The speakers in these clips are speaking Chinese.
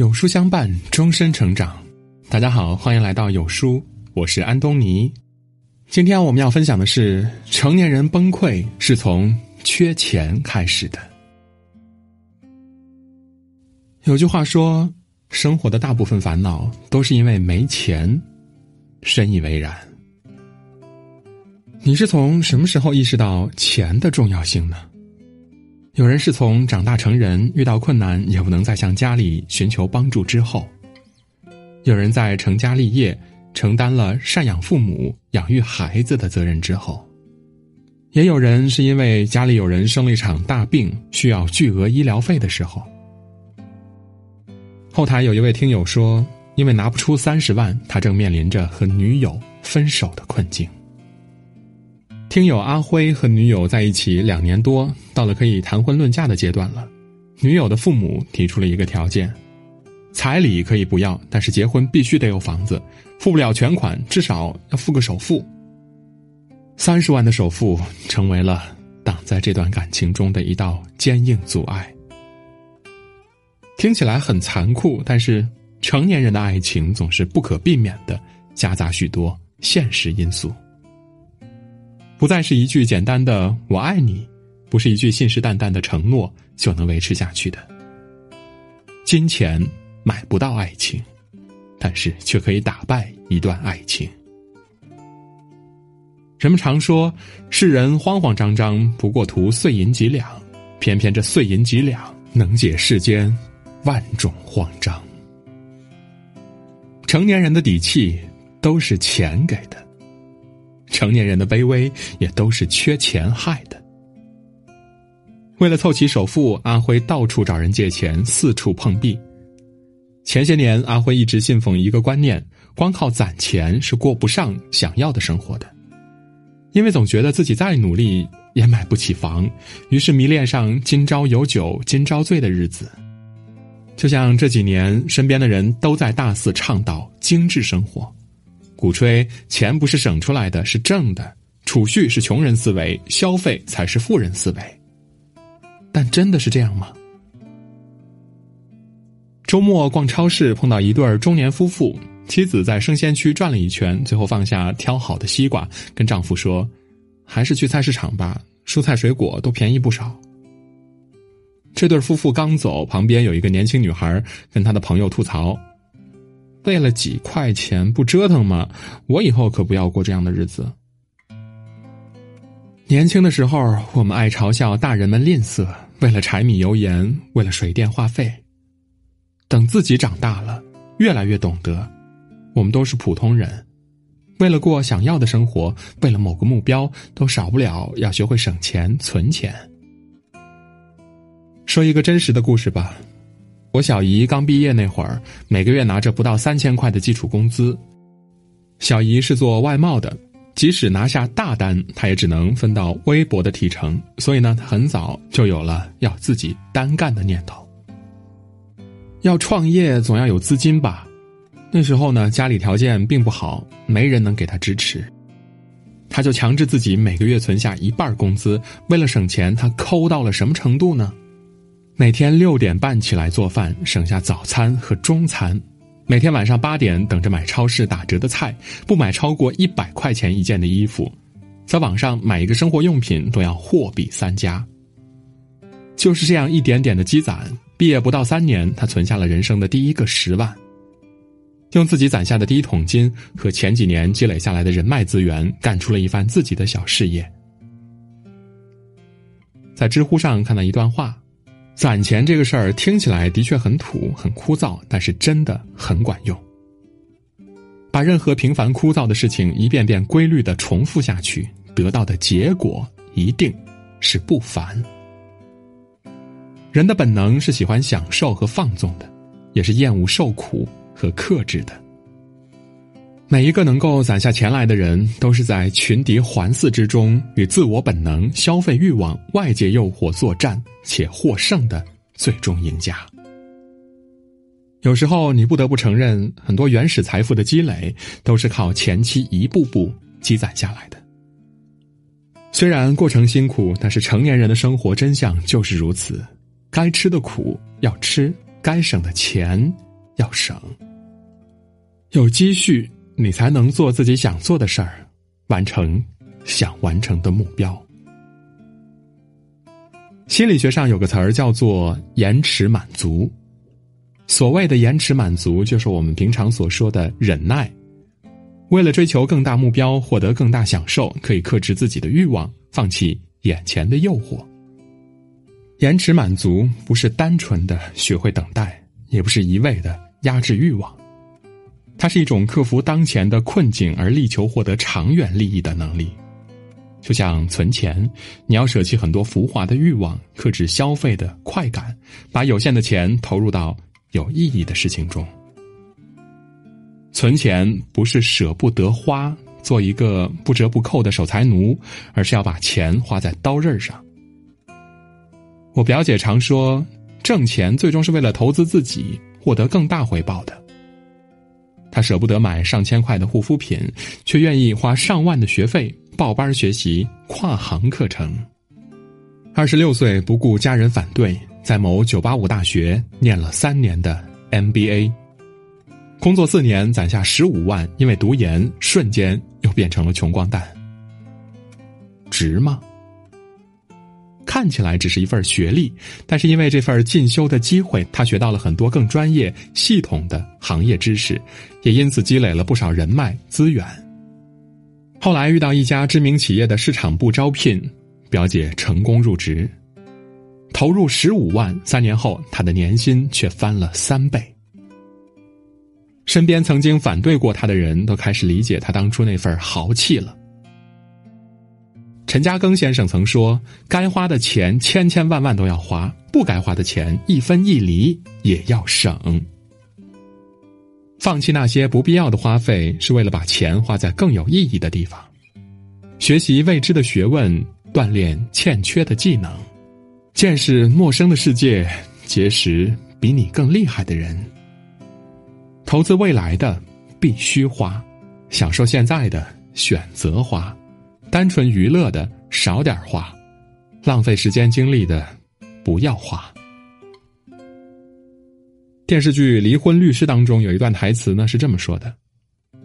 有书相伴，终身成长。大家好，欢迎来到有书，我是安东尼。今天我们要分享的是：成年人崩溃是从缺钱开始的。有句话说，生活的大部分烦恼都是因为没钱。深以为然。你是从什么时候意识到钱的重要性呢？有人是从长大成人遇到困难也不能再向家里寻求帮助之后；有人在成家立业、承担了赡养父母、养育孩子的责任之后；也有人是因为家里有人生了一场大病，需要巨额医疗费的时候。后台有一位听友说，因为拿不出三十万，他正面临着和女友分手的困境。听友阿辉和女友在一起两年多，到了可以谈婚论嫁的阶段了。女友的父母提出了一个条件：彩礼可以不要，但是结婚必须得有房子，付不了全款，至少要付个首付。三十万的首付成为了挡在这段感情中的一道坚硬阻碍。听起来很残酷，但是成年人的爱情总是不可避免的夹杂许多现实因素。不再是一句简单的“我爱你”，不是一句信誓旦旦的承诺就能维持下去的。金钱买不到爱情，但是却可以打败一段爱情。人们常说，世人慌慌张张，不过图碎银几两，偏偏这碎银几两能解世间万种慌张。成年人的底气都是钱给的。成年人的卑微也都是缺钱害的。为了凑齐首付，阿辉到处找人借钱，四处碰壁。前些年，阿辉一直信奉一个观念：光靠攒钱是过不上想要的生活的。因为总觉得自己再努力也买不起房，于是迷恋上今朝有酒今朝醉的日子。就像这几年，身边的人都在大肆倡导精致生活。鼓吹钱不是省出来的，是挣的；储蓄是穷人思维，消费才是富人思维。但真的是这样吗？周末逛超市，碰到一对中年夫妇，妻子在生鲜区转了一圈，最后放下挑好的西瓜，跟丈夫说：“还是去菜市场吧，蔬菜水果都便宜不少。”这对夫妇刚走，旁边有一个年轻女孩跟她的朋友吐槽。为了几块钱不折腾吗？我以后可不要过这样的日子。年轻的时候，我们爱嘲笑大人们吝啬，为了柴米油盐，为了水电话费。等自己长大了，越来越懂得，我们都是普通人，为了过想要的生活，为了某个目标，都少不了要学会省钱存钱。说一个真实的故事吧。我小姨刚毕业那会儿，每个月拿着不到三千块的基础工资。小姨是做外贸的，即使拿下大单，她也只能分到微薄的提成。所以呢，她很早就有了要自己单干的念头。要创业，总要有资金吧？那时候呢，家里条件并不好，没人能给她支持。她就强制自己每个月存下一半工资。为了省钱，她抠到了什么程度呢？每天六点半起来做饭，省下早餐和中餐；每天晚上八点等着买超市打折的菜，不买超过一百块钱一件的衣服，在网上买一个生活用品都要货比三家。就是这样一点点的积攒，毕业不到三年，他存下了人生的第一个十万，用自己攒下的第一桶金和前几年积累下来的人脉资源，干出了一番自己的小事业。在知乎上看到一段话。攒钱这个事儿听起来的确很土、很枯燥，但是真的很管用。把任何平凡枯燥的事情一遍遍规律的重复下去，得到的结果一定是不凡。人的本能是喜欢享受和放纵的，也是厌恶受苦和克制的。每一个能够攒下钱来的人，都是在群敌环伺之中，与自我本能、消费欲望、外界诱惑作战且获胜的最终赢家。有时候，你不得不承认，很多原始财富的积累都是靠前期一步步积攒下来的。虽然过程辛苦，但是成年人的生活真相就是如此：该吃的苦要吃，该省的钱要省。有积蓄，你才能做自己想做的事儿，完成想完成的目标。心理学上有个词儿叫做“延迟满足”。所谓的延迟满足，就是我们平常所说的忍耐。为了追求更大目标，获得更大享受，可以克制自己的欲望，放弃眼前的诱惑。延迟满足不是单纯的学会等待，也不是一味的压制欲望。它是一种克服当前的困境而力求获得长远利益的能力，就像存钱，你要舍弃很多浮华的欲望，克制消费的快感，把有限的钱投入到有意义的事情中。存钱不是舍不得花，做一个不折不扣的守财奴，而是要把钱花在刀刃上。我表姐常说，挣钱最终是为了投资自己，获得更大回报的。他舍不得买上千块的护肤品，却愿意花上万的学费报班学习跨行课程。二十六岁不顾家人反对，在某九八五大学念了三年的 MBA，工作四年攒下十五万，因为读研瞬间又变成了穷光蛋，值吗？看起来只是一份学历，但是因为这份进修的机会，他学到了很多更专业、系统的行业知识，也因此积累了不少人脉资源。后来遇到一家知名企业的市场部招聘，表姐成功入职，投入十五万，三年后她的年薪却翻了三倍。身边曾经反对过他的人都开始理解他当初那份豪气了。陈嘉庚先生曾说：“该花的钱千千万万都要花，不该花的钱一分一厘也要省。放弃那些不必要的花费，是为了把钱花在更有意义的地方。学习未知的学问，锻炼欠缺的技能，见识陌生的世界，结识比你更厉害的人。投资未来的必须花，享受现在的选择花。”单纯娱乐的少点花，浪费时间精力的不要花。电视剧《离婚律师》当中有一段台词呢，是这么说的：“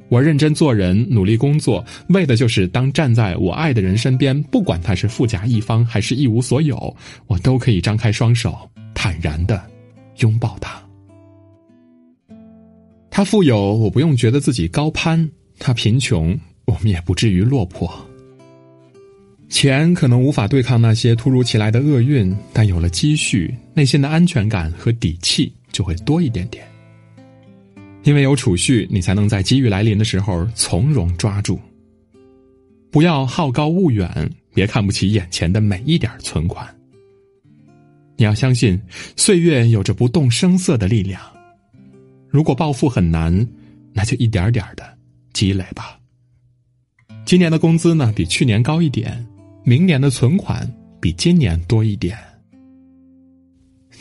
我认真做人，努力工作，为的就是当站在我爱的人身边，不管他是富甲一方还是一无所有，我都可以张开双手，坦然的拥抱他。他富有，我不用觉得自己高攀；他贫穷，我们也不至于落魄。”钱可能无法对抗那些突如其来的厄运，但有了积蓄，内心的安全感和底气就会多一点点。因为有储蓄，你才能在机遇来临的时候从容抓住。不要好高骛远，别看不起眼前的每一点存款。你要相信，岁月有着不动声色的力量。如果暴富很难，那就一点点的积累吧。今年的工资呢，比去年高一点。明年的存款比今年多一点，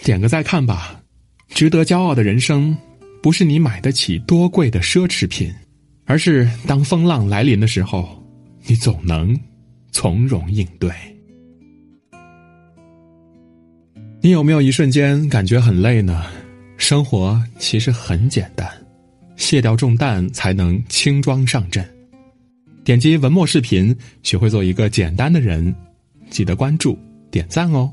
点个再看吧。值得骄傲的人生，不是你买得起多贵的奢侈品，而是当风浪来临的时候，你总能从容应对。你有没有一瞬间感觉很累呢？生活其实很简单，卸掉重担，才能轻装上阵。点击文末视频，学会做一个简单的人，记得关注、点赞哦。